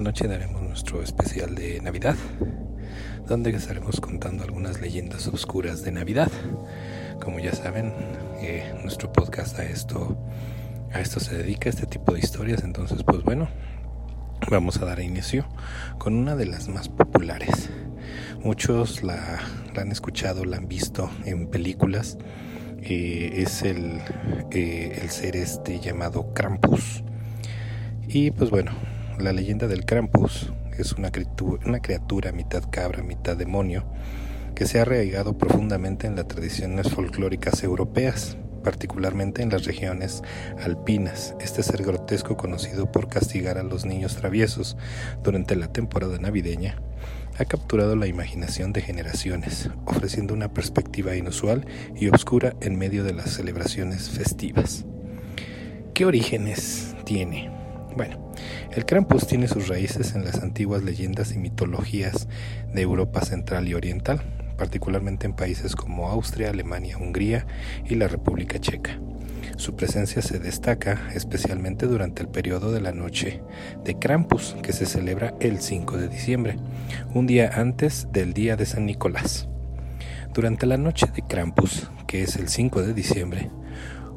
esta noche daremos nuestro especial de Navidad, donde estaremos contando algunas leyendas oscuras de Navidad. Como ya saben, eh, nuestro podcast a esto, a esto se dedica, este tipo de historias, entonces pues bueno, vamos a dar inicio con una de las más populares. Muchos la, la han escuchado, la han visto en películas eh, es el, eh, el ser este llamado Krampus. Y pues bueno, la leyenda del Krampus es una criatura, una criatura mitad cabra, mitad demonio, que se ha arraigado profundamente en las tradiciones folclóricas europeas, particularmente en las regiones alpinas. Este ser grotesco conocido por castigar a los niños traviesos durante la temporada navideña ha capturado la imaginación de generaciones, ofreciendo una perspectiva inusual y oscura en medio de las celebraciones festivas. ¿Qué orígenes tiene? Bueno, el Krampus tiene sus raíces en las antiguas leyendas y mitologías de Europa central y oriental, particularmente en países como Austria, Alemania, Hungría y la República Checa. Su presencia se destaca especialmente durante el periodo de la noche de Krampus, que se celebra el 5 de diciembre, un día antes del día de San Nicolás. Durante la noche de Krampus, que es el 5 de diciembre,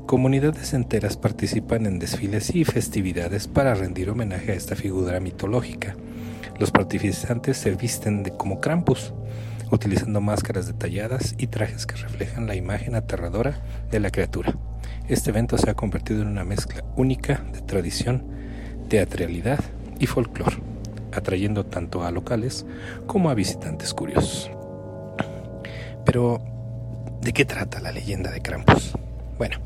comunidades enteras participan en desfiles y festividades para rendir homenaje a esta figura mitológica. Los participantes se visten de como Krampus, utilizando máscaras detalladas y trajes que reflejan la imagen aterradora de la criatura. Este evento se ha convertido en una mezcla única de tradición, teatralidad y folclore, atrayendo tanto a locales como a visitantes curiosos. Pero, ¿de qué trata la leyenda de Krampus? Bueno,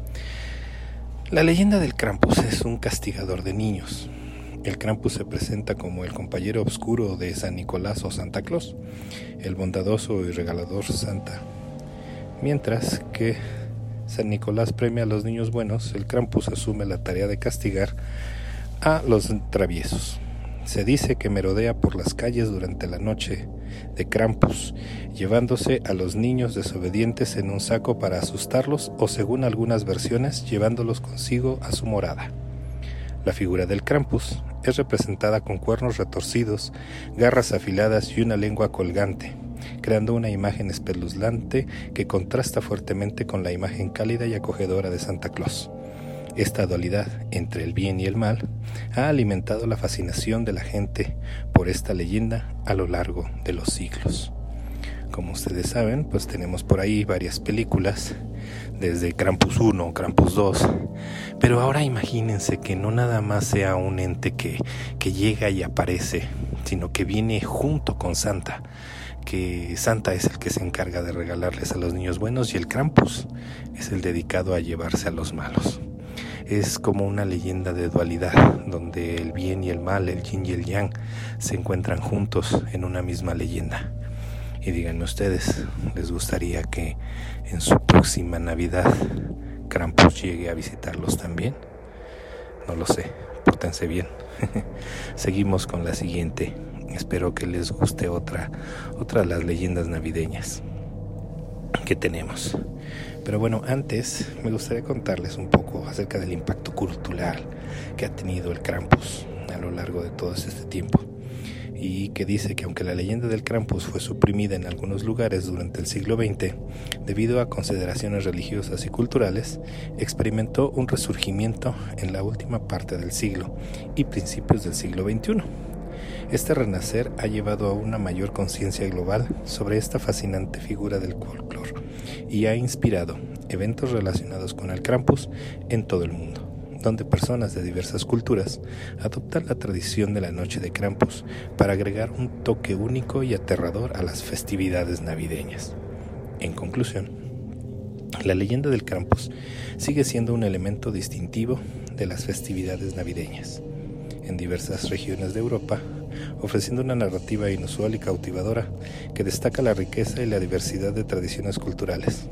la leyenda del Krampus es un castigador de niños. El Krampus se presenta como el compañero oscuro de San Nicolás o Santa Claus, el bondadoso y regalador Santa, mientras que San Nicolás premia a los niños buenos, el Krampus asume la tarea de castigar a los traviesos. Se dice que merodea por las calles durante la noche de Krampus, llevándose a los niños desobedientes en un saco para asustarlos o, según algunas versiones, llevándolos consigo a su morada. La figura del Krampus es representada con cuernos retorcidos, garras afiladas y una lengua colgante creando una imagen espeluznante que contrasta fuertemente con la imagen cálida y acogedora de Santa Claus. Esta dualidad entre el bien y el mal ha alimentado la fascinación de la gente por esta leyenda a lo largo de los siglos. Como ustedes saben, pues tenemos por ahí varias películas, desde Krampus 1, Krampus 2, pero ahora imagínense que no nada más sea un ente que, que llega y aparece, sino que viene junto con Santa que Santa es el que se encarga de regalarles a los niños buenos y el Krampus es el dedicado a llevarse a los malos. Es como una leyenda de dualidad, donde el bien y el mal, el yin y el yang, se encuentran juntos en una misma leyenda. Y díganme ustedes, ¿les gustaría que en su próxima Navidad Krampus llegue a visitarlos también? No lo sé, pórtense bien. Seguimos con la siguiente Espero que les guste otra, otra de las leyendas navideñas que tenemos. Pero bueno, antes me gustaría contarles un poco acerca del impacto cultural que ha tenido el Krampus a lo largo de todo este tiempo. Y que dice que aunque la leyenda del Krampus fue suprimida en algunos lugares durante el siglo XX, debido a consideraciones religiosas y culturales, experimentó un resurgimiento en la última parte del siglo y principios del siglo XXI este renacer ha llevado a una mayor conciencia global sobre esta fascinante figura del folclore y ha inspirado eventos relacionados con el Krampus en todo el mundo, donde personas de diversas culturas adoptan la tradición de la noche de Krampus para agregar un toque único y aterrador a las festividades navideñas. En conclusión, la leyenda del Krampus sigue siendo un elemento distintivo de las festividades navideñas. En diversas regiones de Europa, ofreciendo una narrativa inusual y cautivadora que destaca la riqueza y la diversidad de tradiciones culturales,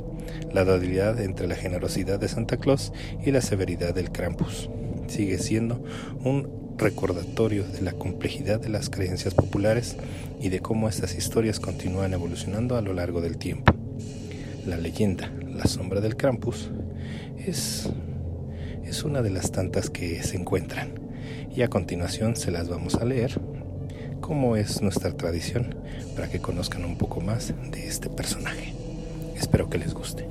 la dualidad entre la generosidad de Santa Claus y la severidad del Krampus. Sigue siendo un recordatorio de la complejidad de las creencias populares y de cómo estas historias continúan evolucionando a lo largo del tiempo. La leyenda, la sombra del Krampus, es, es una de las tantas que se encuentran y a continuación se las vamos a leer como es nuestra tradición para que conozcan un poco más de este personaje. Espero que les guste.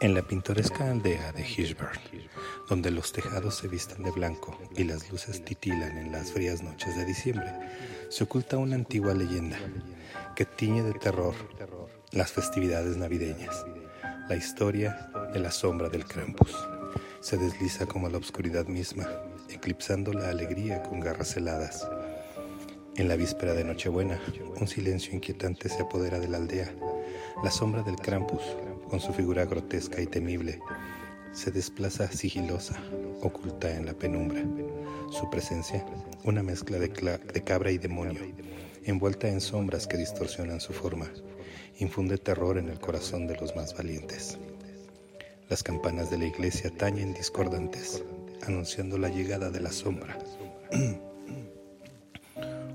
En la pintoresca aldea de Hirschberg, donde los tejados se visten de blanco y las luces titilan en las frías noches de diciembre, se oculta una antigua leyenda que tiñe de terror las festividades navideñas, la historia de la sombra del Krampus. Se desliza como la oscuridad misma, eclipsando la alegría con garras heladas. En la víspera de Nochebuena, un silencio inquietante se apodera de la aldea. La sombra del Krampus con su figura grotesca y temible, se desplaza sigilosa, oculta en la penumbra. Su presencia, una mezcla de, de, cabra y demonio, envuelta en sombras que distorsionan su forma, infunde terror en el corazón de los más valientes. Las campanas de la iglesia tañen discordantes, anunciando la llegada de la sombra.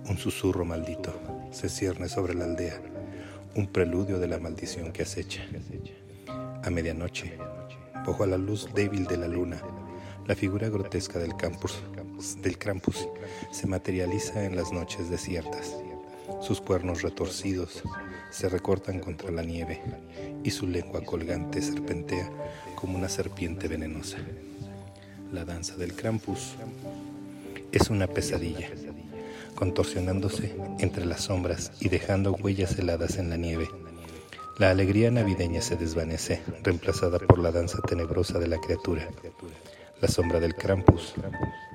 Un susurro maldito se cierne sobre la aldea, un preludio de la maldición que acecha. A medianoche, bajo la luz débil de la luna, la figura grotesca del, campus, Krampus se materializa en las noches desiertas. Sus cuernos retorcidos se recortan contra la nieve y su lengua colgante serpentea como una serpiente venenosa. La danza del Krampus es una pesadilla, contorsionándose entre las sombras y dejando huellas heladas en la nieve la alegría navideña se desvanece, reemplazada por la danza tenebrosa de la criatura. La sombra del Krampus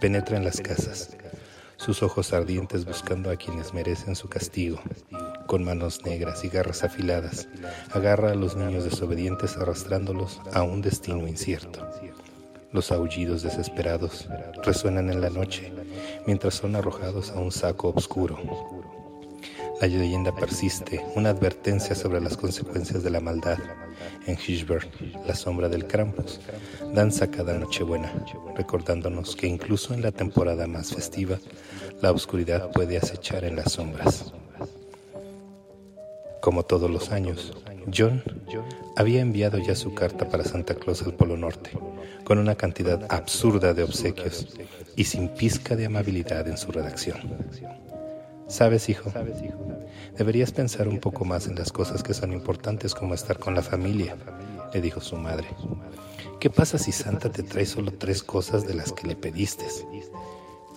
penetra en las casas, sus ojos ardientes buscando a quienes merecen su castigo. Con manos negras y garras afiladas, agarra a los niños desobedientes arrastrándolos a un destino incierto. Los aullidos desesperados resuenan en la noche mientras son arrojados a un saco oscuro. La leyenda persiste, una advertencia sobre las consecuencias de la maldad. En Hirschberg, la sombra del Krampus danza cada Nochebuena, recordándonos que incluso en la temporada más festiva, la oscuridad puede acechar en las sombras. Como todos los años, John había enviado ya su carta para Santa Claus al Polo Norte, con una cantidad absurda de obsequios y sin pizca de amabilidad en su redacción. Sabes, hijo, deberías pensar un poco más en las cosas que son importantes como estar con la familia, le dijo su madre. ¿Qué pasa si Santa te trae solo tres cosas de las que le pediste?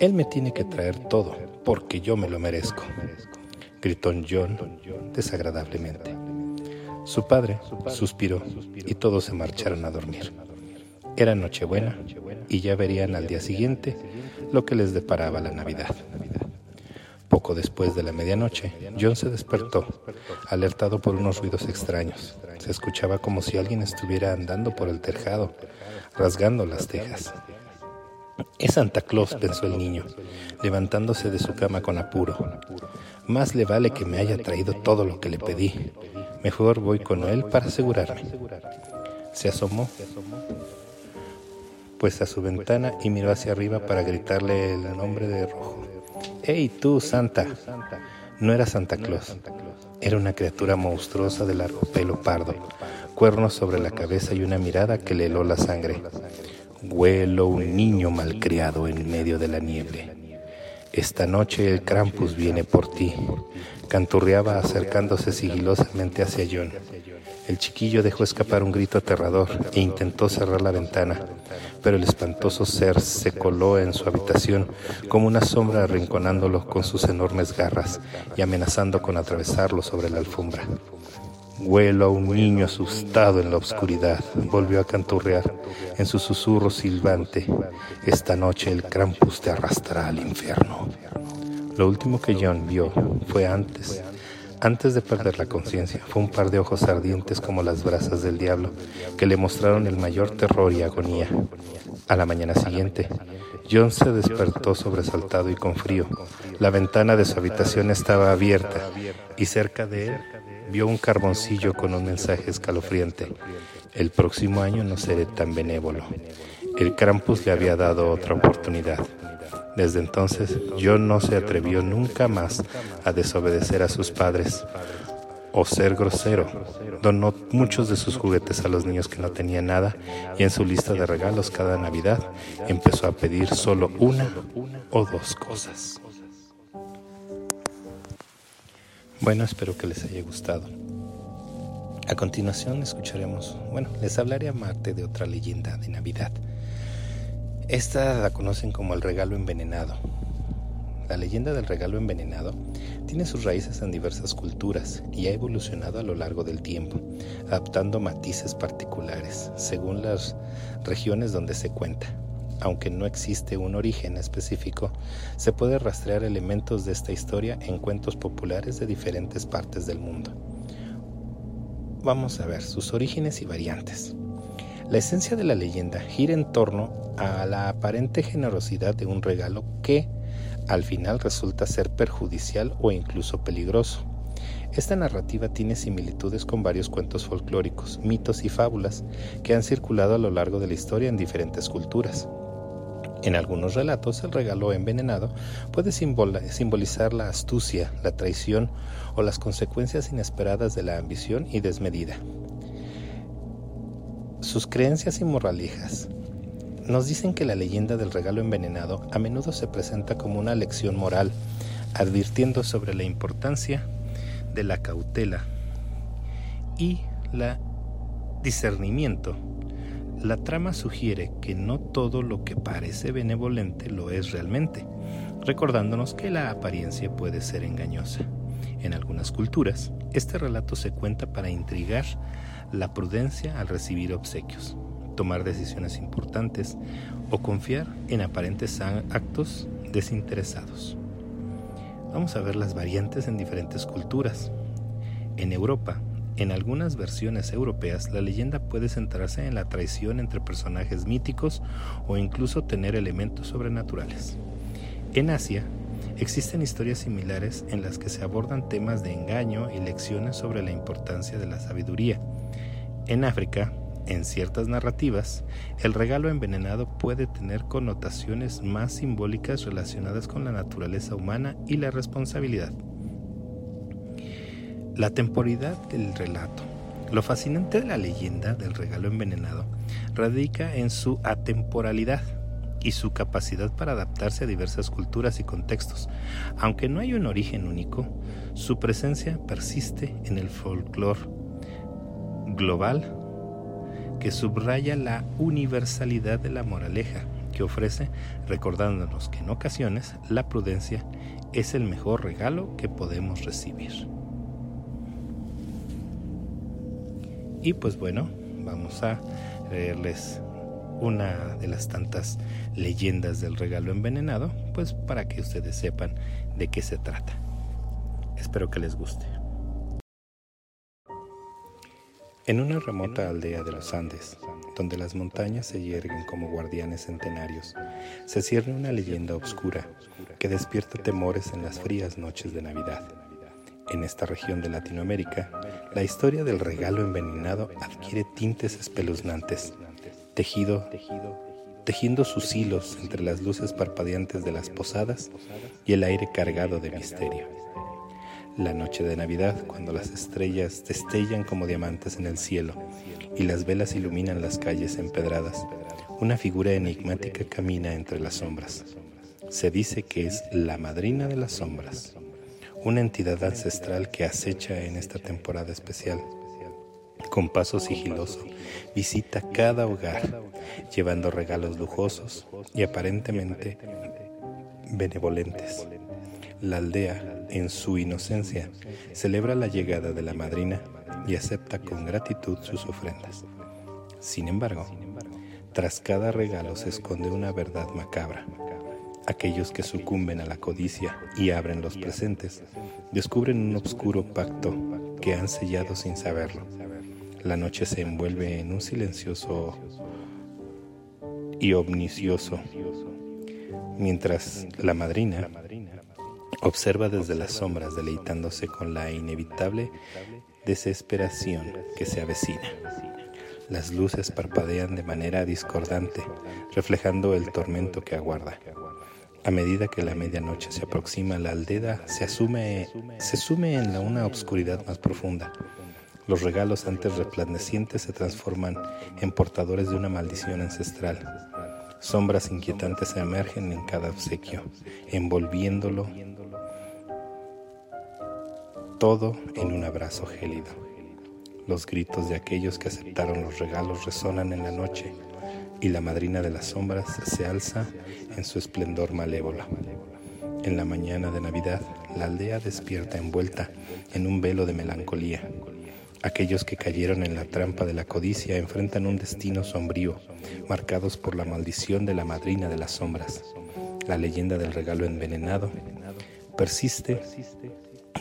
Él me tiene que traer todo, porque yo me lo merezco, gritó John desagradablemente. Su padre suspiró y todos se marcharon a dormir. Era Nochebuena y ya verían al día siguiente lo que les deparaba la Navidad. Poco después de la medianoche, John se despertó, alertado por unos ruidos extraños. Se escuchaba como si alguien estuviera andando por el tejado, rasgando las tejas. Es Santa Claus, pensó el niño, levantándose de su cama con apuro. Más le vale que me haya traído todo lo que le pedí. Mejor voy con él para asegurarme. Se asomó pues a su ventana y miró hacia arriba para gritarle el nombre de Rojo. ¡Hey tú, Santa! No era Santa Claus. Era una criatura monstruosa de largo pelo pardo, cuernos sobre la cabeza y una mirada que le heló la sangre. Huelo un niño malcriado en medio de la nieve. Esta noche el Krampus viene por ti. Canturreaba acercándose sigilosamente hacia John. El chiquillo dejó escapar un grito aterrador e intentó cerrar la ventana, pero el espantoso ser se coló en su habitación como una sombra arrinconándolo con sus enormes garras y amenazando con atravesarlo sobre la alfombra. Huelo a un niño asustado en la oscuridad, volvió a canturrear en su susurro silbante. Esta noche el Krampus te arrastrará al infierno. Lo último que John vio fue antes antes de perder la conciencia, fue un par de ojos ardientes como las brasas del diablo que le mostraron el mayor terror y agonía. A la mañana siguiente, John se despertó sobresaltado y con frío. La ventana de su habitación estaba abierta y cerca de él vio un carboncillo con un mensaje escalofriante. El próximo año no seré tan benévolo. El Krampus le había dado otra oportunidad. Desde entonces, John no se atrevió nunca más a desobedecer a sus padres o ser grosero. Donó muchos de sus juguetes a los niños que no tenían nada y en su lista de regalos cada Navidad empezó a pedir solo una o dos cosas. Bueno, espero que les haya gustado. A continuación escucharemos, bueno, les hablaré a Marte de otra leyenda de Navidad. Esta la conocen como el regalo envenenado. La leyenda del regalo envenenado tiene sus raíces en diversas culturas y ha evolucionado a lo largo del tiempo, adaptando matices particulares según las regiones donde se cuenta. Aunque no existe un origen específico, se puede rastrear elementos de esta historia en cuentos populares de diferentes partes del mundo. Vamos a ver sus orígenes y variantes. La esencia de la leyenda gira en torno a la aparente generosidad de un regalo que, al final resulta ser perjudicial o incluso peligroso. Esta narrativa tiene similitudes con varios cuentos folclóricos, mitos y fábulas que han circulado a lo largo de la historia en diferentes culturas. En algunos relatos, el regalo envenenado puede simbolizar la astucia, la traición o las consecuencias inesperadas de la ambición y desmedida. Sus creencias y moralejas nos dicen que la leyenda del regalo envenenado a menudo se presenta como una lección moral, advirtiendo sobre la importancia de la cautela y la discernimiento. La trama sugiere que no todo lo que parece benevolente lo es realmente, recordándonos que la apariencia puede ser engañosa. En algunas culturas, este relato se cuenta para intrigar la prudencia al recibir obsequios, tomar decisiones importantes o confiar en aparentes actos desinteresados. Vamos a ver las variantes en diferentes culturas. En Europa, en algunas versiones europeas, la leyenda puede centrarse en la traición entre personajes míticos o incluso tener elementos sobrenaturales. En Asia, existen historias similares en las que se abordan temas de engaño y lecciones sobre la importancia de la sabiduría. En África, en ciertas narrativas, el regalo envenenado puede tener connotaciones más simbólicas relacionadas con la naturaleza humana y la responsabilidad. La temporalidad del relato. Lo fascinante de la leyenda del regalo envenenado radica en su atemporalidad y su capacidad para adaptarse a diversas culturas y contextos. Aunque no hay un origen único, su presencia persiste en el folclore global que subraya la universalidad de la moraleja que ofrece, recordándonos que en ocasiones la prudencia es el mejor regalo que podemos recibir. Y pues bueno, vamos a leerles una de las tantas leyendas del regalo envenenado, pues para que ustedes sepan de qué se trata. Espero que les guste. En una remota aldea de los Andes, donde las montañas se yerguen como guardianes centenarios, se cierne una leyenda oscura que despierta temores en las frías noches de Navidad. En esta región de Latinoamérica, la historia del regalo envenenado adquiere tintes espeluznantes, tejido, tejiendo sus hilos entre las luces parpadeantes de las posadas y el aire cargado de misterio la noche de Navidad, cuando las estrellas destellan como diamantes en el cielo y las velas iluminan las calles empedradas, una figura enigmática camina entre las sombras. Se dice que es la madrina de las sombras, una entidad ancestral que acecha en esta temporada especial. Con paso sigiloso, visita cada hogar, llevando regalos lujosos y aparentemente benevolentes. La aldea, en su inocencia, celebra la llegada de la madrina y acepta con gratitud sus ofrendas. Sin embargo, tras cada regalo se esconde una verdad macabra. Aquellos que sucumben a la codicia y abren los presentes descubren un oscuro pacto que han sellado sin saberlo. La noche se envuelve en un silencioso y omnicioso mientras la madrina observa desde las sombras deleitándose con la inevitable desesperación que se avecina. Las luces parpadean de manera discordante, reflejando el tormento que aguarda. A medida que la medianoche se aproxima, la aldea se, asume, se sume en la una obscuridad más profunda. Los regalos antes resplandecientes se transforman en portadores de una maldición ancestral. Sombras inquietantes emergen en cada obsequio, envolviéndolo todo en un abrazo gélido. Los gritos de aquellos que aceptaron los regalos resonan en la noche y la madrina de las sombras se alza en su esplendor malévola. En la mañana de Navidad, la aldea despierta envuelta en un velo de melancolía. Aquellos que cayeron en la trampa de la codicia enfrentan un destino sombrío, marcados por la maldición de la madrina de las sombras. La leyenda del regalo envenenado persiste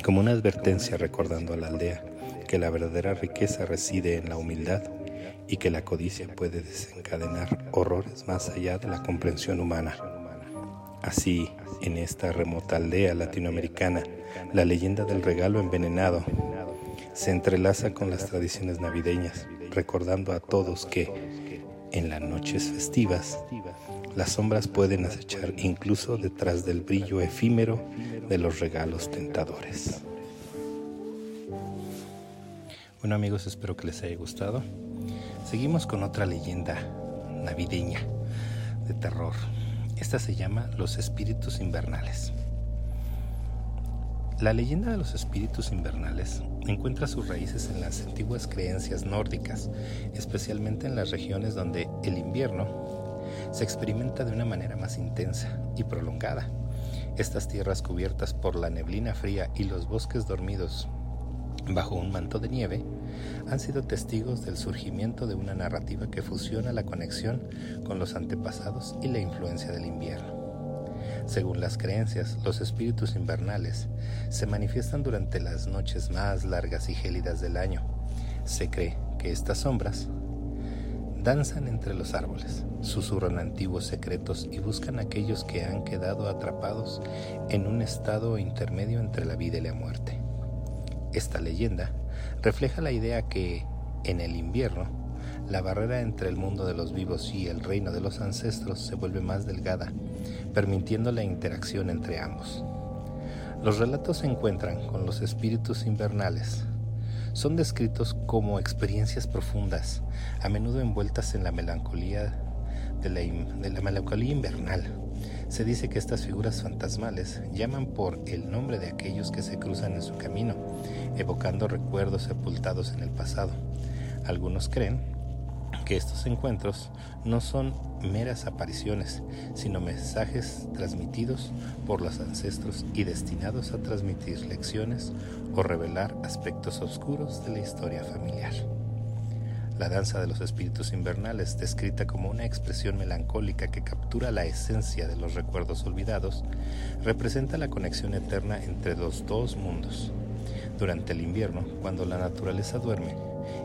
como una advertencia recordando a la aldea que la verdadera riqueza reside en la humildad y que la codicia puede desencadenar horrores más allá de la comprensión humana. Así, en esta remota aldea latinoamericana, la leyenda del regalo envenenado se entrelaza con las tradiciones navideñas, recordando a todos que, en las noches festivas, las sombras pueden acechar incluso detrás del brillo efímero de los regalos tentadores. Bueno amigos, espero que les haya gustado. Seguimos con otra leyenda navideña de terror. Esta se llama Los Espíritus Invernales. La leyenda de los espíritus invernales encuentra sus raíces en las antiguas creencias nórdicas, especialmente en las regiones donde el invierno se experimenta de una manera más intensa y prolongada. Estas tierras cubiertas por la neblina fría y los bosques dormidos bajo un manto de nieve, han sido testigos del surgimiento de una narrativa que fusiona la conexión con los antepasados y la influencia del invierno. Según las creencias, los espíritus invernales se manifiestan durante las noches más largas y gélidas del año. Se cree que estas sombras danzan entre los árboles, susurran antiguos secretos y buscan a aquellos que han quedado atrapados en un estado intermedio entre la vida y la muerte. Esta leyenda refleja la idea que, en el invierno, la barrera entre el mundo de los vivos y el reino de los ancestros se vuelve más delgada, permitiendo la interacción entre ambos. Los relatos se encuentran con los espíritus invernales. Son descritos como experiencias profundas, a menudo envueltas en la melancolía de la, de la melancolía invernal, se dice que estas figuras fantasmales llaman por el nombre de aquellos que se cruzan en su camino, evocando recuerdos sepultados en el pasado. Algunos creen que estos encuentros no son meras apariciones, sino mensajes transmitidos por los ancestros y destinados a transmitir lecciones o revelar aspectos oscuros de la historia familiar. La danza de los espíritus invernales, descrita como una expresión melancólica que captura la esencia de los recuerdos olvidados, representa la conexión eterna entre los dos mundos. Durante el invierno, cuando la naturaleza duerme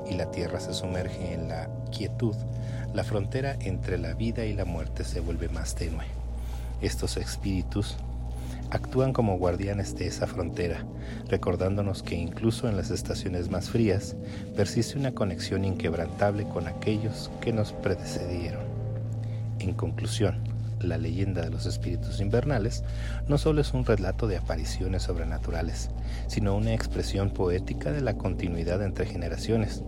y la tierra se sumerge en la la frontera entre la vida y la muerte se vuelve más tenue. Estos espíritus actúan como guardianes de esa frontera, recordándonos que incluso en las estaciones más frías persiste una conexión inquebrantable con aquellos que nos precedieron. En conclusión, la leyenda de los espíritus invernales no solo es un relato de apariciones sobrenaturales, sino una expresión poética de la continuidad entre generaciones.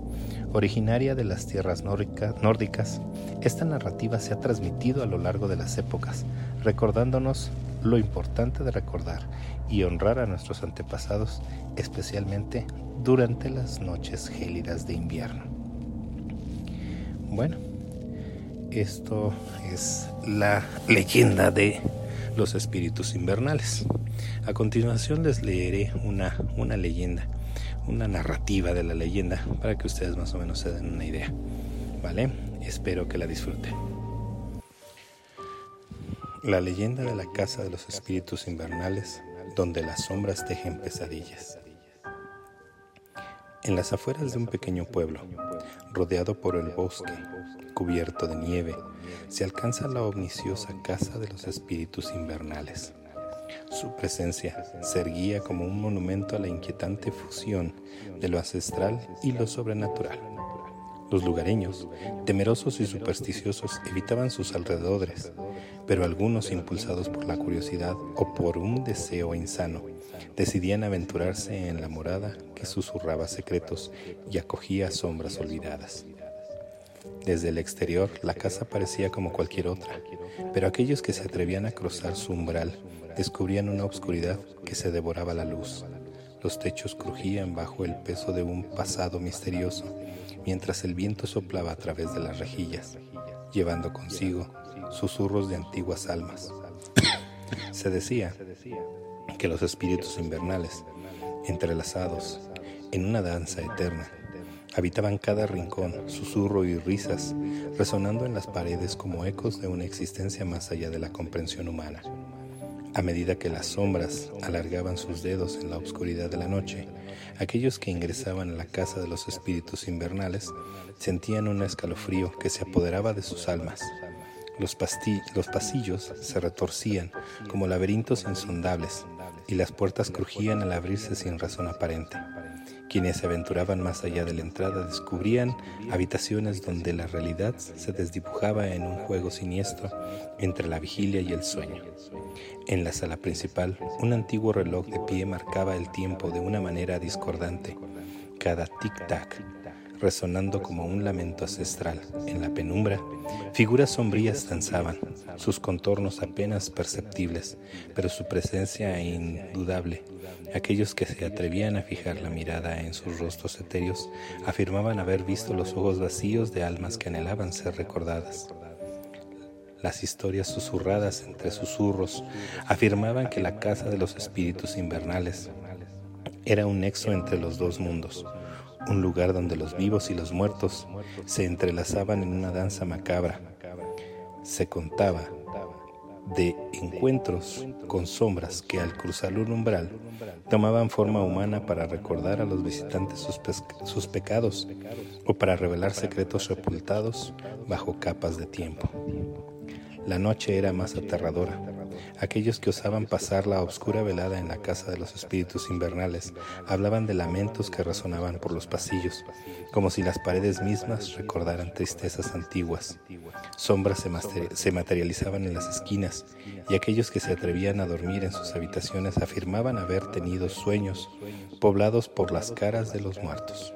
Originaria de las tierras nórdicas, esta narrativa se ha transmitido a lo largo de las épocas, recordándonos lo importante de recordar y honrar a nuestros antepasados, especialmente durante las noches gélidas de invierno. Bueno, esto es la leyenda de los espíritus invernales. A continuación les leeré una, una leyenda, una narrativa de la leyenda para que ustedes más o menos se den una idea. ¿Vale? Espero que la disfruten. La leyenda de la casa de los espíritus invernales, donde las sombras tejen pesadillas. En las afueras de un pequeño pueblo, rodeado por el bosque, cubierto de nieve, se alcanza la omniciosa casa de los espíritus invernales. Su presencia se erguía como un monumento a la inquietante fusión de lo ancestral y lo sobrenatural. Los lugareños, temerosos y supersticiosos, evitaban sus alrededores, pero algunos, impulsados por la curiosidad o por un deseo insano, decidían aventurarse en la morada que susurraba secretos y acogía sombras olvidadas. Desde el exterior la casa parecía como cualquier otra, pero aquellos que se atrevían a cruzar su umbral descubrían una oscuridad que se devoraba la luz. Los techos crujían bajo el peso de un pasado misterioso mientras el viento soplaba a través de las rejillas, llevando consigo susurros de antiguas almas. Se decía que los espíritus invernales, entrelazados en una danza eterna, habitaban cada rincón, susurro y risas, resonando en las paredes como ecos de una existencia más allá de la comprensión humana. A medida que las sombras alargaban sus dedos en la oscuridad de la noche, aquellos que ingresaban a la casa de los espíritus invernales sentían un escalofrío que se apoderaba de sus almas. Los, los pasillos se retorcían como laberintos insondables y las puertas crujían al abrirse sin razón aparente. Quienes se aventuraban más allá de la entrada descubrían habitaciones donde la realidad se desdibujaba en un juego siniestro entre la vigilia y el sueño. En la sala principal, un antiguo reloj de pie marcaba el tiempo de una manera discordante. Cada tic-tac resonando como un lamento ancestral. En la penumbra, figuras sombrías danzaban, sus contornos apenas perceptibles, pero su presencia indudable. Aquellos que se atrevían a fijar la mirada en sus rostros etéreos afirmaban haber visto los ojos vacíos de almas que anhelaban ser recordadas. Las historias susurradas entre susurros afirmaban que la casa de los espíritus invernales era un nexo entre los dos mundos, un lugar donde los vivos y los muertos se entrelazaban en una danza macabra. Se contaba de encuentros con sombras que al cruzar un umbral tomaban forma humana para recordar a los visitantes sus, sus, pecados o para revelar secretos sepultados bajo capas de tiempo. La noche era más aterradora Aquellos que osaban pasar la oscura velada en la casa de los espíritus invernales hablaban de lamentos que resonaban por los pasillos, como si las paredes mismas recordaran tristezas antiguas. Sombras se, materializaban en las esquinas y aquellos que se atrevían a dormir en sus habitaciones afirmaban haber tenido sueños poblados por las caras de los muertos.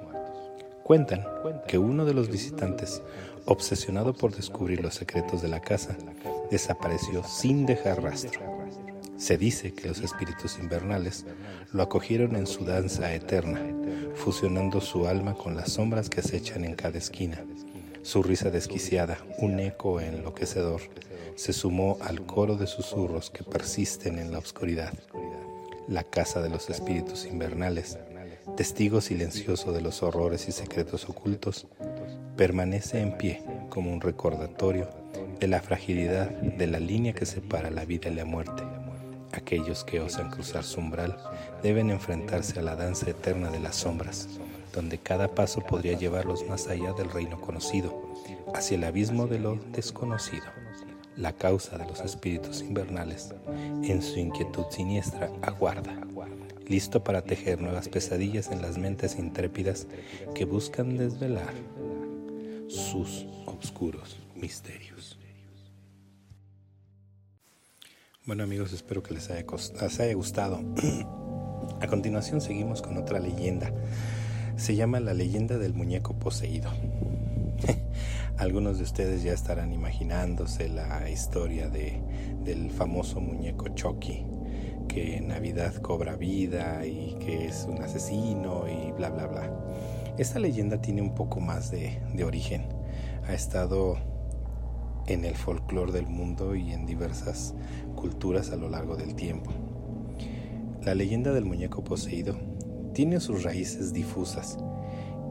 Cuentan que uno de los visitantes, obsesionado por descubrir los secretos de la casa, desapareció sin dejar rastro. Se dice que los espíritus invernales lo acogieron en su danza eterna, fusionando su alma con las sombras que acechan en cada esquina. Su risa desquiciada, un eco enloquecedor, se sumó al coro de susurros que persisten en la oscuridad. La casa de los espíritus invernales, testigo silencioso de los horrores y secretos ocultos, permanece en pie como un recordatorio de la fragilidad de la línea que separa la vida y la muerte. Aquellos que osan cruzar su umbral deben enfrentarse a la danza eterna de las sombras, donde cada paso podría llevarlos más allá del reino conocido, hacia el abismo de lo desconocido. La causa de los espíritus invernales, en su inquietud siniestra, aguarda, listo para tejer nuevas pesadillas en las mentes intrépidas que buscan desvelar sus oscuros misterios. Bueno amigos, espero que les haya, les haya gustado. A continuación seguimos con otra leyenda. Se llama la leyenda del muñeco poseído. Algunos de ustedes ya estarán imaginándose la historia de, del famoso muñeco Chucky, que en Navidad cobra vida y que es un asesino y bla bla bla. Esta leyenda tiene un poco más de, origen. Ha estado en el folclore del mundo y en diversas culturas a lo largo del tiempo. La leyenda del muñeco poseído tiene sus raíces difusas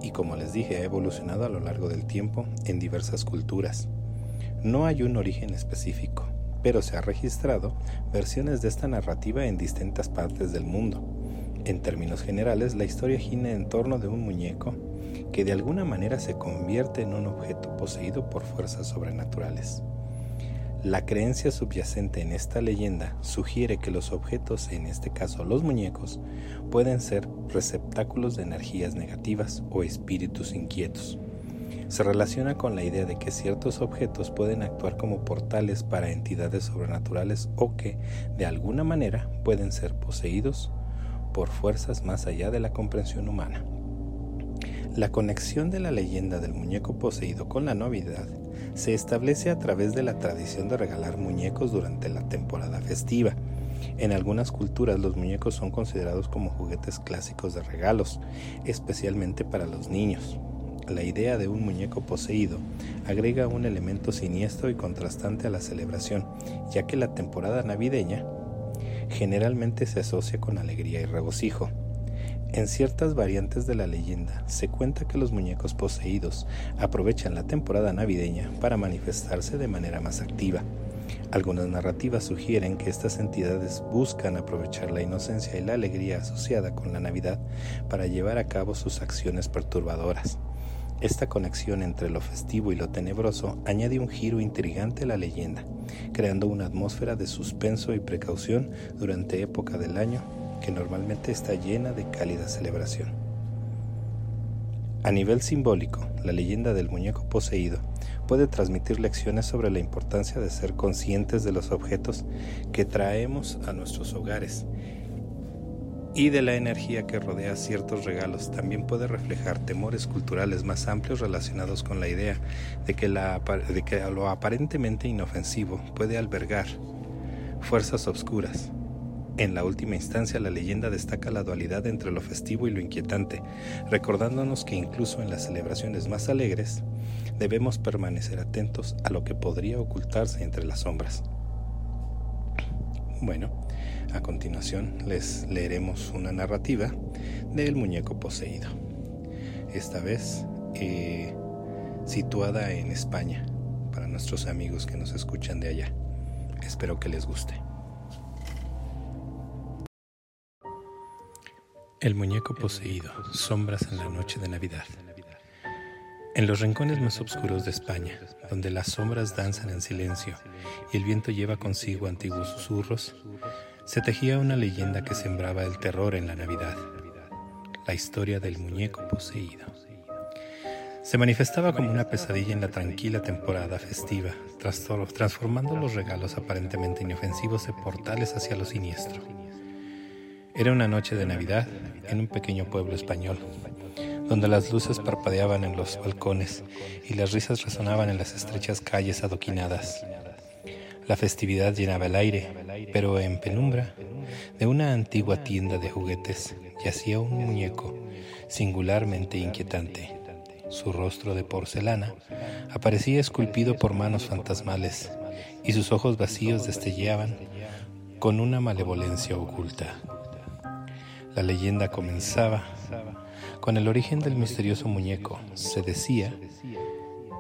y como les dije ha evolucionado a lo largo del tiempo en diversas culturas. No hay un origen específico, pero se ha registrado versiones de esta narrativa en distintas partes del mundo. En términos generales, la historia gira en torno de un muñeco que de alguna manera se convierte en un objeto poseído por fuerzas sobrenaturales. La creencia subyacente en esta leyenda sugiere que los objetos, en este caso los muñecos, pueden ser receptáculos de energías negativas o espíritus inquietos. Se relaciona con la idea de que ciertos objetos pueden actuar como portales para entidades sobrenaturales o que, de alguna manera, pueden ser poseídos por fuerzas más allá de la comprensión humana. La conexión de la leyenda del muñeco poseído con la novedad se establece a través de la tradición de regalar muñecos durante la temporada festiva. En algunas culturas los muñecos son considerados como juguetes clásicos de regalos, especialmente para los niños. La idea de un muñeco poseído agrega un elemento siniestro y contrastante a la celebración, ya que la temporada navideña generalmente se asocia con alegría y regocijo. En ciertas variantes de la leyenda se cuenta que los muñecos poseídos aprovechan la temporada navideña para manifestarse de manera más activa. Algunas narrativas sugieren que estas entidades buscan aprovechar la inocencia y la alegría asociada con la Navidad para llevar a cabo sus acciones perturbadoras. Esta conexión entre lo festivo y lo tenebroso añade un giro intrigante a la leyenda, creando una atmósfera de suspenso y precaución durante época del año que normalmente está llena de cálida celebración. A nivel simbólico, la leyenda del muñeco poseído puede transmitir lecciones sobre la importancia de ser conscientes de los objetos que traemos a nuestros hogares y de la energía que rodea ciertos regalos. También puede reflejar temores culturales más amplios relacionados con la idea de que, de que lo aparentemente inofensivo puede albergar fuerzas obscuras en la última instancia, la leyenda destaca la dualidad entre lo festivo y lo inquietante, recordándonos que incluso en las celebraciones más alegres debemos permanecer atentos a lo que podría ocultarse entre las sombras. Bueno, a continuación les leeremos una narrativa del muñeco poseído, esta vez eh, situada en España, para nuestros amigos que nos escuchan de allá. Espero que les guste. El muñeco poseído, sombras en la noche de Navidad. En los rincones más oscuros de España, donde las sombras danzan en silencio y el viento lleva consigo antiguos susurros, se tejía una leyenda que sembraba el terror en la Navidad, la historia del muñeco poseído. Se manifestaba como una pesadilla en la tranquila temporada festiva, transformando los regalos aparentemente inofensivos en portales hacia lo siniestro. Era una noche de Navidad en un pequeño pueblo español, donde las luces parpadeaban en los balcones y las risas resonaban en las estrechas calles adoquinadas. La festividad llenaba el aire, pero en penumbra de una antigua tienda de juguetes yacía un muñeco singularmente inquietante. Su rostro de porcelana aparecía esculpido por manos fantasmales y sus ojos vacíos destellaban con una malevolencia oculta. La leyenda comenzaba con el origen del misterioso muñeco. Se decía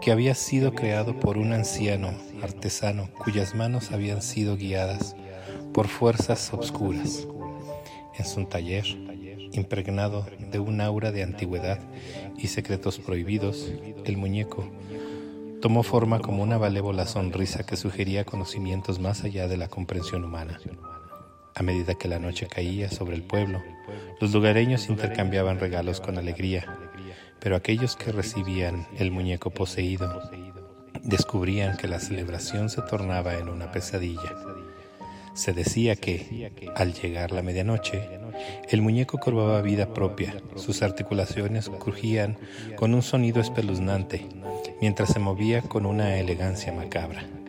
que había sido creado por un anciano artesano cuyas manos habían sido guiadas por fuerzas obscuras. En su taller, impregnado de un aura de antigüedad y secretos prohibidos, el muñeco tomó forma como una valévola sonrisa que sugería conocimientos más allá de la comprensión humana. A medida que la noche caía sobre el pueblo, los lugareños intercambiaban regalos con alegría, pero aquellos que recibían el muñeco poseído descubrían que la celebración se tornaba en una pesadilla. Se decía que, al llegar la medianoche, el muñeco cobraba vida propia, sus articulaciones crujían con un sonido espeluznante, mientras se movía con una elegancia macabra.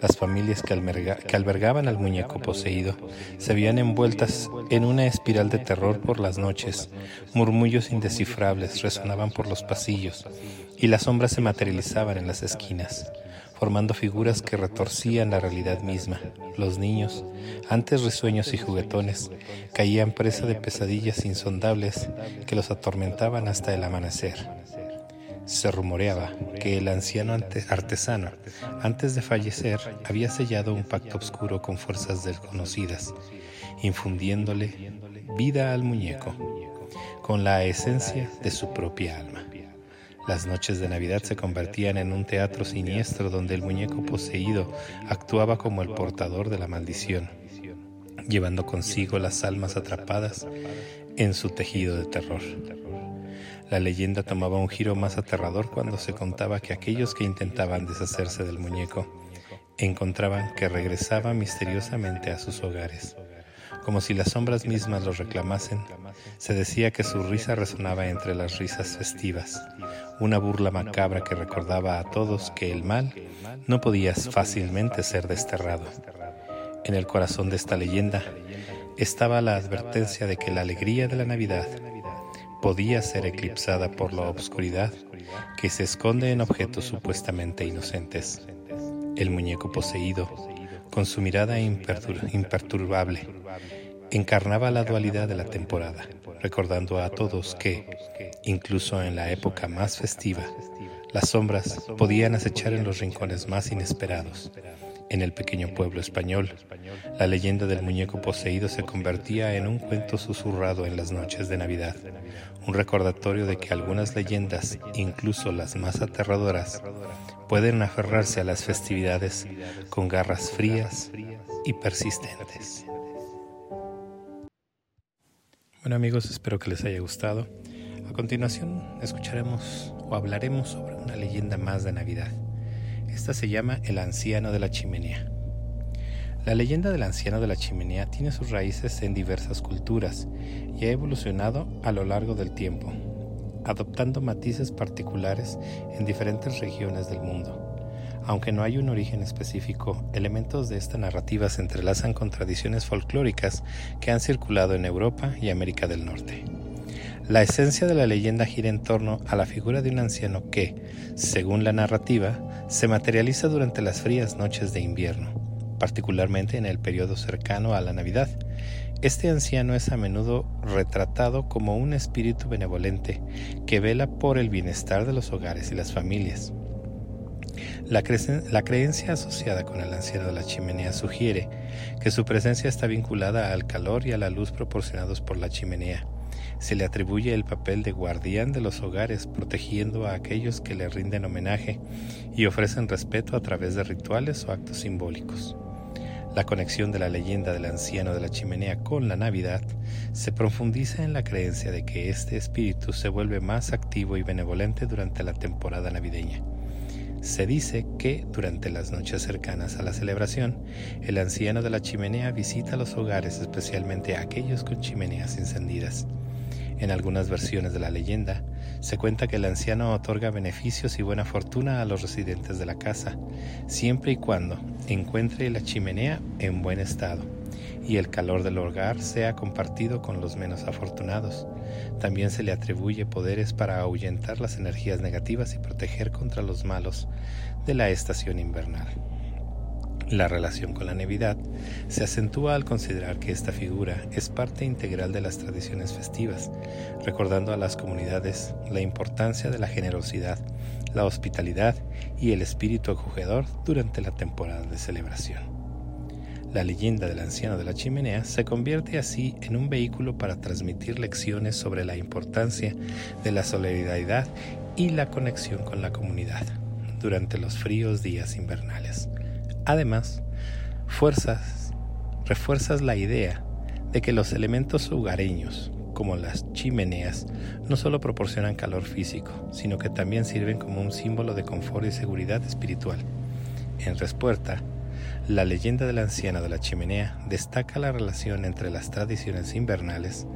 Las familias que, albergaban al muñeco poseído se veían envueltas en una espiral de terror por las noches. Murmullos indescifrables resonaban por los pasillos y las sombras se materializaban en las esquinas, formando figuras que retorcían la realidad misma. Los niños, antes risueños y juguetones, caían presa de pesadillas insondables que los atormentaban hasta el amanecer. Se rumoreaba que el anciano artesano, antes de fallecer, había sellado un pacto oscuro con fuerzas desconocidas infundiéndole vida al muñeco con la esencia de su propia alma. Las noches de Navidad se convertían en un teatro siniestro donde el muñeco poseído actuaba como el portador de la maldición, llevando consigo las almas atrapadas en su tejido de terror. La leyenda tomaba un giro más aterrador cuando se contaba que aquellos que intentaban deshacerse del muñeco encontraban que regresaba misteriosamente a sus hogares, como si las sombras mismas los reclamasen. Se decía que su risa resonaba entre las risas festivas, una burla macabra que recordaba a todos que el mal no podía fácilmente ser desterrado. En el corazón de esta leyenda estaba la advertencia de que la alegría de la Navidad podía ser eclipsada por la obscuridad que se esconde en objetos supuestamente inocentes. El muñeco poseído, con su mirada imperturbable, encarnaba la dualidad de la temporada, recordando a todos que, incluso en la época más festiva, las sombras podían acechar en los rincones más inesperados. En el pequeño pueblo español, la leyenda del muñeco poseído se convertía en un cuento susurrado en las noches de Navidad, un recordatorio de que algunas leyendas, incluso las más aterradoras, pueden aferrarse a las festividades con garras frías y persistentes. Bueno amigos, espero que les haya gustado. A continuación escucharemos o hablaremos sobre una leyenda más de Navidad. Esta se llama El anciano de la chimenea. La leyenda del anciano de la chimenea tiene sus raíces en diversas culturas y ha evolucionado a lo largo del tiempo, adoptando matices particulares en diferentes regiones del mundo. Aunque no hay un origen específico, elementos de esta narrativa se entrelazan con tradiciones folclóricas que han circulado en Europa y América del Norte. La esencia de la leyenda gira en torno a la figura de un anciano que, según la narrativa, se materializa durante las frías noches de invierno, particularmente en el periodo cercano a la Navidad. Este anciano es a menudo retratado como un espíritu benevolente que vela por el bienestar de los hogares y las familias. La, creencia asociada con el anciano de la chimenea sugiere que su presencia está vinculada al calor y a la luz proporcionados por la chimenea. Se le atribuye el papel de guardián de los hogares, protegiendo a aquellos que le rinden homenaje y ofrecen respeto a través de rituales o actos simbólicos. La conexión de la leyenda del anciano de la chimenea con la Navidad se profundiza en la creencia de que este espíritu se vuelve más activo y benevolente durante la temporada navideña. Se dice que durante las noches cercanas a la celebración, el anciano de la chimenea visita los hogares, especialmente aquellos con chimeneas encendidas. En algunas versiones de la leyenda, se cuenta que el anciano otorga beneficios y buena fortuna a los residentes de la casa, siempre y cuando encuentre la chimenea en buen estado y el calor del hogar sea compartido con los menos afortunados. También se le atribuye poderes para ahuyentar las energías negativas y proteger contra los malos de la estación invernal. La relación con la Navidad se acentúa al considerar que esta figura es parte integral de las tradiciones festivas, recordando a las comunidades la importancia de la generosidad, la hospitalidad y el espíritu acogedor durante la temporada de celebración. La leyenda del anciano de la chimenea se convierte así en un vehículo para transmitir lecciones sobre la importancia de la solidaridad y la conexión con la comunidad durante los fríos días invernales. Además, fuerzas, refuerzas la idea de que los elementos hogareños, como las chimeneas, no solo proporcionan calor físico, sino que también sirven como un símbolo de confort y seguridad espiritual. En respuesta, la leyenda del anciano de la chimenea destaca la relación entre las tradiciones invernales,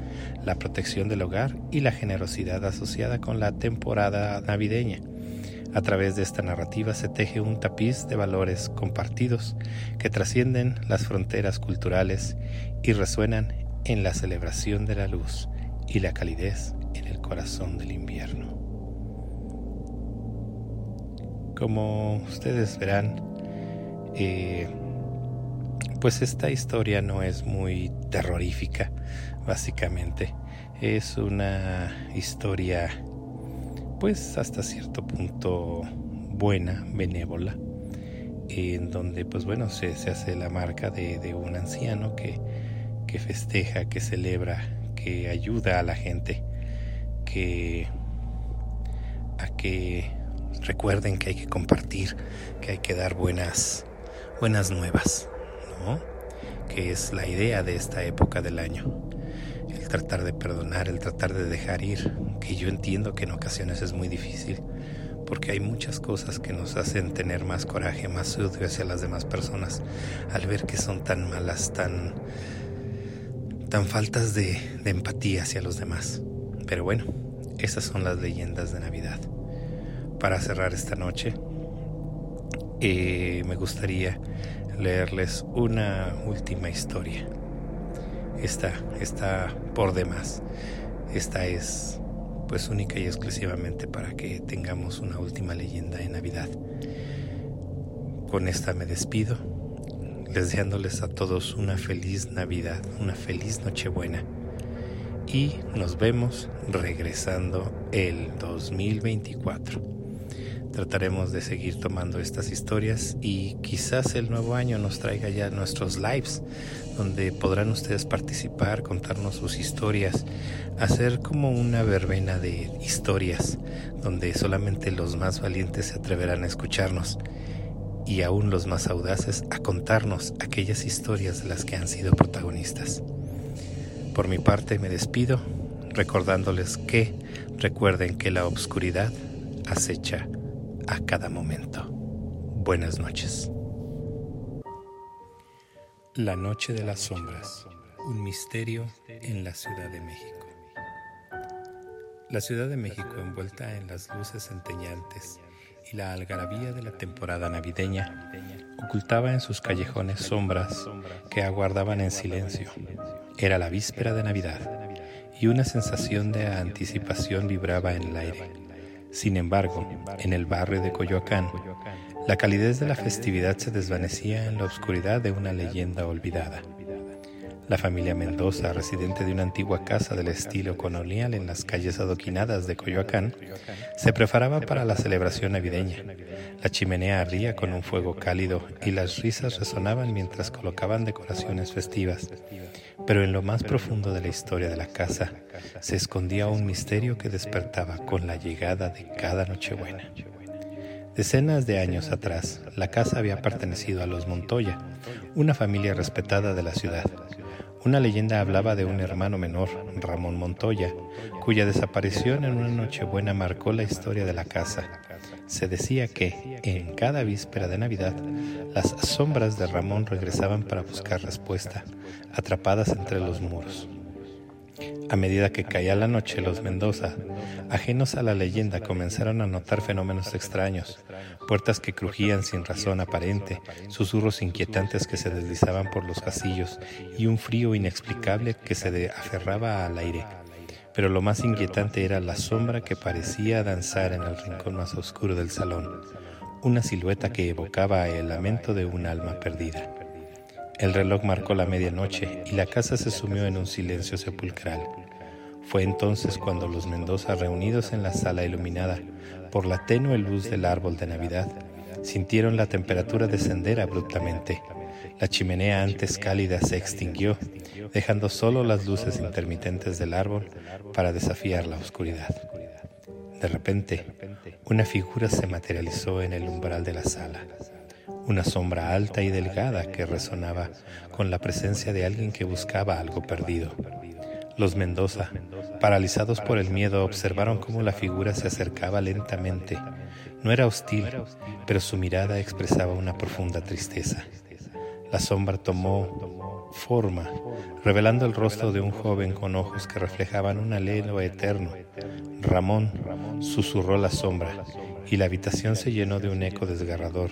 la protección del hogar y la generosidad asociada con la temporada navideña. A través de esta narrativa se teje un tapiz de valores compartidos que trascienden las fronteras culturales y resuenan en la celebración de la luz y la calidez en el corazón del invierno. Como ustedes verán, eh, pues esta historia no es muy terrorífica, básicamente. Es una historia, pues hasta cierto punto buena, benévola, en donde, pues bueno, se, hace la marca de, un anciano que, que festeja, que celebra, que ayuda a la gente, que a que recuerden que hay que compartir, que hay que dar buenas buenas nuevas, ¿no? Que es la idea de esta época del año. Tratar de perdonar, el tratar de dejar ir, que yo entiendo que en ocasiones es muy difícil, porque hay muchas cosas que nos hacen tener más coraje, más odio hacia las demás personas, al ver que son tan malas, tan, tan faltas de, de empatía hacia los demás. Pero bueno, esas son las leyendas de Navidad. Para cerrar esta noche, eh, me gustaría leerles una última historia. Esta está por demás. Esta es pues única y exclusivamente para que tengamos una última leyenda de Navidad. Con esta me despido, deseándoles a todos una feliz Navidad, una feliz Nochebuena. Y nos vemos regresando el 2024 trataremos de seguir tomando estas historias y quizás el nuevo año nos traiga ya nuestros lives donde podrán ustedes participar, contarnos sus historias, hacer como una verbena de historias donde solamente los más valientes se atreverán a escucharnos y aún los más audaces a contarnos aquellas historias de las que han sido protagonistas. Por mi parte me despido recordándoles que recuerden que la obscuridad acecha a cada momento. Buenas noches. La Noche de las Sombras, un misterio en la Ciudad de México. La Ciudad de México, envuelta en las luces centellantes y la algarabía de la temporada navideña, ocultaba en sus callejones sombras que aguardaban en silencio. Era la víspera de Navidad y una sensación de anticipación vibraba en el aire. Sin embargo, en el barrio de Coyoacán, la calidez de la festividad se desvanecía en la oscuridad de una leyenda olvidada. La familia Mendoza, residente de una antigua casa del estilo colonial en las calles adoquinadas de Coyoacán, se preparaba para la celebración navideña. La chimenea ardía con un fuego cálido y las risas resonaban mientras colocaban decoraciones festivas. Pero en lo más profundo de la historia de la casa se escondía un misterio que despertaba con la llegada de cada Nochebuena. Decenas de años atrás, la casa había pertenecido a los Montoya, una familia respetada de la ciudad. Una leyenda hablaba de un hermano menor, Ramón Montoya, cuya desaparición en una Nochebuena marcó la historia de la casa. Se decía que, en cada víspera de Navidad, las sombras de Ramón regresaban para buscar respuesta, atrapadas entre los muros. A medida que caía la noche, los Mendoza, ajenos a la leyenda, comenzaron a notar fenómenos extraños, puertas que crujían sin razón aparente, susurros inquietantes que se deslizaban por los pasillos y un frío inexplicable que se aferraba al aire. Pero lo más inquietante era la sombra que parecía danzar en el rincón más oscuro del salón, una silueta que evocaba el lamento de un alma perdida. El reloj marcó la medianoche y la casa se sumió en un silencio sepulcral. Fue entonces cuando los Mendoza, reunidos en la sala iluminada por la tenue luz del árbol de Navidad, sintieron la temperatura descender abruptamente. La chimenea antes cálida se extinguió, dejando solo las luces intermitentes del árbol para desafiar la oscuridad. De repente, una figura se materializó en el umbral de la sala una sombra alta y delgada que resonaba con la presencia de alguien que buscaba algo perdido. Los Mendoza, paralizados por el miedo, observaron cómo la figura se acercaba lentamente. No era hostil, pero su mirada expresaba una profunda tristeza. La sombra tomó forma, revelando el rostro de un joven con ojos que reflejaban un alelo eterno. Ramón, susurró la sombra, y la habitación se llenó de un eco desgarrador.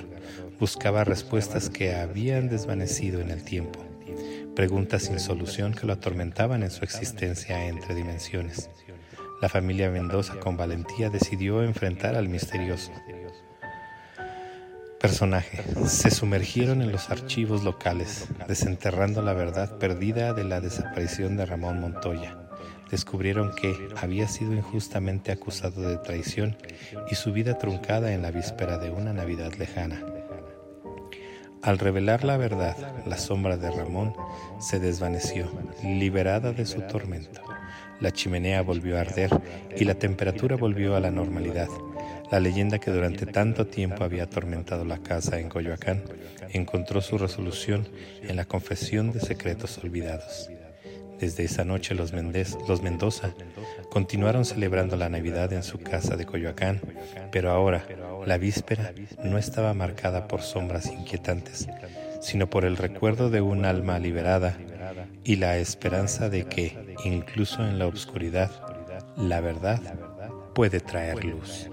Buscaba respuestas que habían desvanecido en el tiempo, preguntas sin solución que lo atormentaban en su existencia entre dimensiones. La familia Mendoza con valentía decidió enfrentar al misterioso personaje. Se sumergieron en los archivos locales, desenterrando la verdad perdida de la desaparición de Ramón Montoya descubrieron que había sido injustamente acusado de traición y su vida truncada en la víspera de una Navidad lejana. Al revelar la verdad, la sombra de Ramón se desvaneció, liberada de su tormento. La chimenea volvió a arder y la temperatura volvió a la normalidad. La leyenda que durante tanto tiempo había atormentado la casa en Coyoacán encontró su resolución en la confesión de secretos olvidados. Desde esa noche los, los Mendoza continuaron celebrando la Navidad en su casa de Coyoacán, pero ahora la víspera no estaba marcada por sombras inquietantes, sino por el recuerdo de un alma liberada y la esperanza de que, incluso en la oscuridad, la verdad puede traer luz.